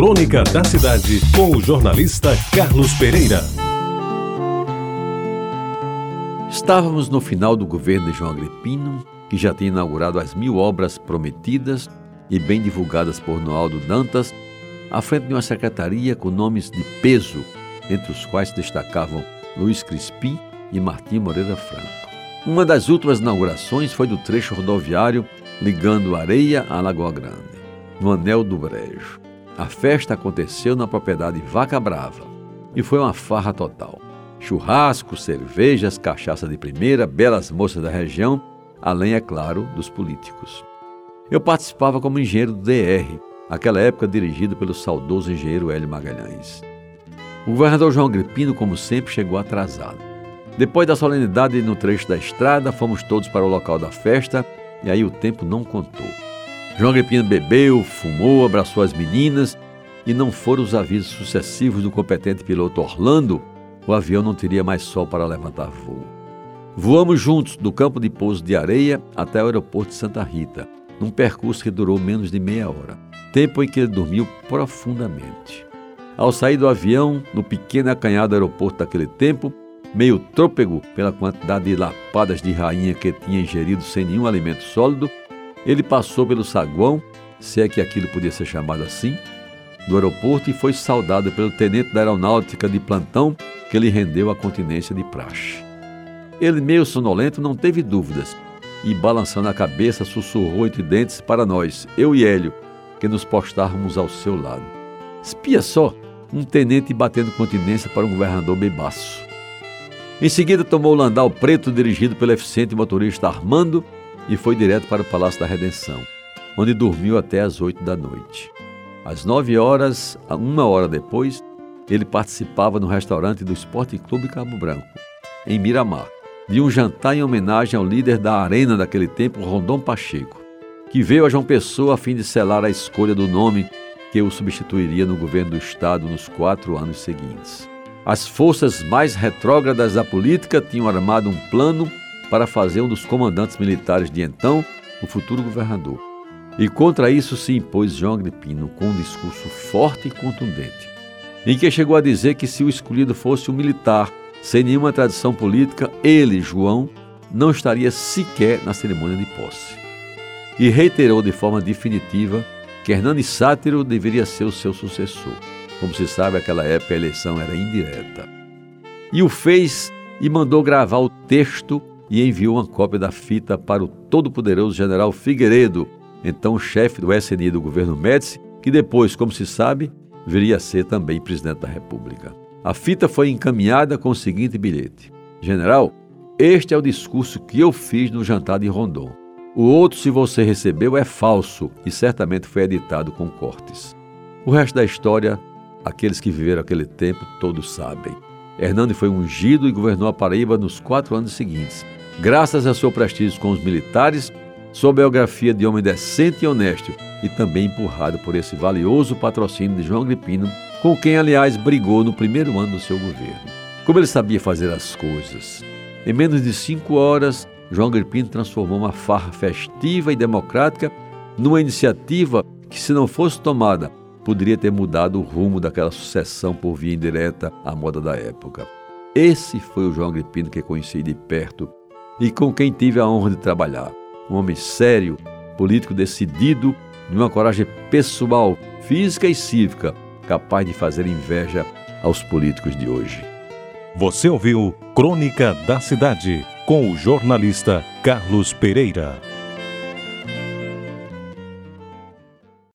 Crônica da Cidade, com o jornalista Carlos Pereira. Estávamos no final do governo de João Agripino, que já tinha inaugurado as mil obras prometidas e bem divulgadas por Noaldo Dantas, à frente de uma secretaria com nomes de peso, entre os quais destacavam Luiz Crispim e Martim Moreira Franco. Uma das últimas inaugurações foi do trecho rodoviário ligando Areia a Lagoa Grande, no Anel do Brejo. A festa aconteceu na propriedade Vaca Brava e foi uma farra total. Churrasco, cervejas, cachaça de primeira, belas moças da região, além, é claro, dos políticos. Eu participava como engenheiro do DR, aquela época dirigido pelo saudoso engenheiro Hélio Magalhães. O governador João Gripino, como sempre, chegou atrasado. Depois da solenidade no trecho da estrada, fomos todos para o local da festa e aí o tempo não contou. João Agripino bebeu, fumou, abraçou as meninas e não foram os avisos sucessivos do competente piloto Orlando, o avião não teria mais sol para levantar voo. Voamos juntos do campo de pouso de areia até o aeroporto de Santa Rita, num percurso que durou menos de meia hora, tempo em que ele dormiu profundamente. Ao sair do avião, no pequeno acanhado aeroporto daquele tempo, meio trôpego pela quantidade de lapadas de rainha que tinha ingerido sem nenhum alimento sólido, ele passou pelo saguão, se é que aquilo podia ser chamado assim, do aeroporto e foi saudado pelo tenente da aeronáutica de plantão que lhe rendeu a continência de praxe. Ele, meio sonolento, não teve dúvidas e, balançando a cabeça, sussurrou entre dentes para nós, eu e Hélio, que nos postávamos ao seu lado. Espia só, um tenente batendo continência para um governador bebaço. Em seguida, tomou o landau preto dirigido pelo eficiente motorista Armando e foi direto para o Palácio da Redenção, onde dormiu até às oito da noite. Às nove horas, uma hora depois, ele participava no restaurante do Esporte Clube Cabo Branco, em Miramar, de um jantar em homenagem ao líder da arena daquele tempo, Rondon Pacheco, que veio a João Pessoa a fim de selar a escolha do nome que o substituiria no governo do Estado nos quatro anos seguintes. As forças mais retrógradas da política tinham armado um plano para fazer um dos comandantes militares de então o futuro governador. E contra isso se impôs João Agripino com um discurso forte e contundente, em que chegou a dizer que se o escolhido fosse um militar sem nenhuma tradição política, ele, João, não estaria sequer na cerimônia de posse. E reiterou de forma definitiva que Hernani Sátiro deveria ser o seu sucessor. Como se sabe, naquela época a eleição era indireta. E o fez e mandou gravar o texto e enviou uma cópia da fita para o todo-poderoso general Figueiredo, então chefe do SNI do governo Médici, que depois, como se sabe, viria a ser também presidente da República. A fita foi encaminhada com o seguinte bilhete: General, este é o discurso que eu fiz no jantar de Rondon. O outro, se você recebeu, é falso e certamente foi editado com cortes. O resto da história, aqueles que viveram aquele tempo todos sabem. Hernando foi ungido e governou a Paraíba nos quatro anos seguintes, graças a seu prestígio com os militares, sua biografia de homem decente e honesto e também empurrado por esse valioso patrocínio de João Agripino, com quem, aliás, brigou no primeiro ano do seu governo. Como ele sabia fazer as coisas. Em menos de cinco horas, João Agripino transformou uma farra festiva e democrática numa iniciativa que, se não fosse tomada, poderia ter mudado o rumo daquela sucessão por via indireta à moda da época. Esse foi o João Agripino que conheci de perto e com quem tive a honra de trabalhar. Um homem sério, político decidido, de uma coragem pessoal, física e cívica, capaz de fazer inveja aos políticos de hoje. Você ouviu Crônica da Cidade com o jornalista Carlos Pereira.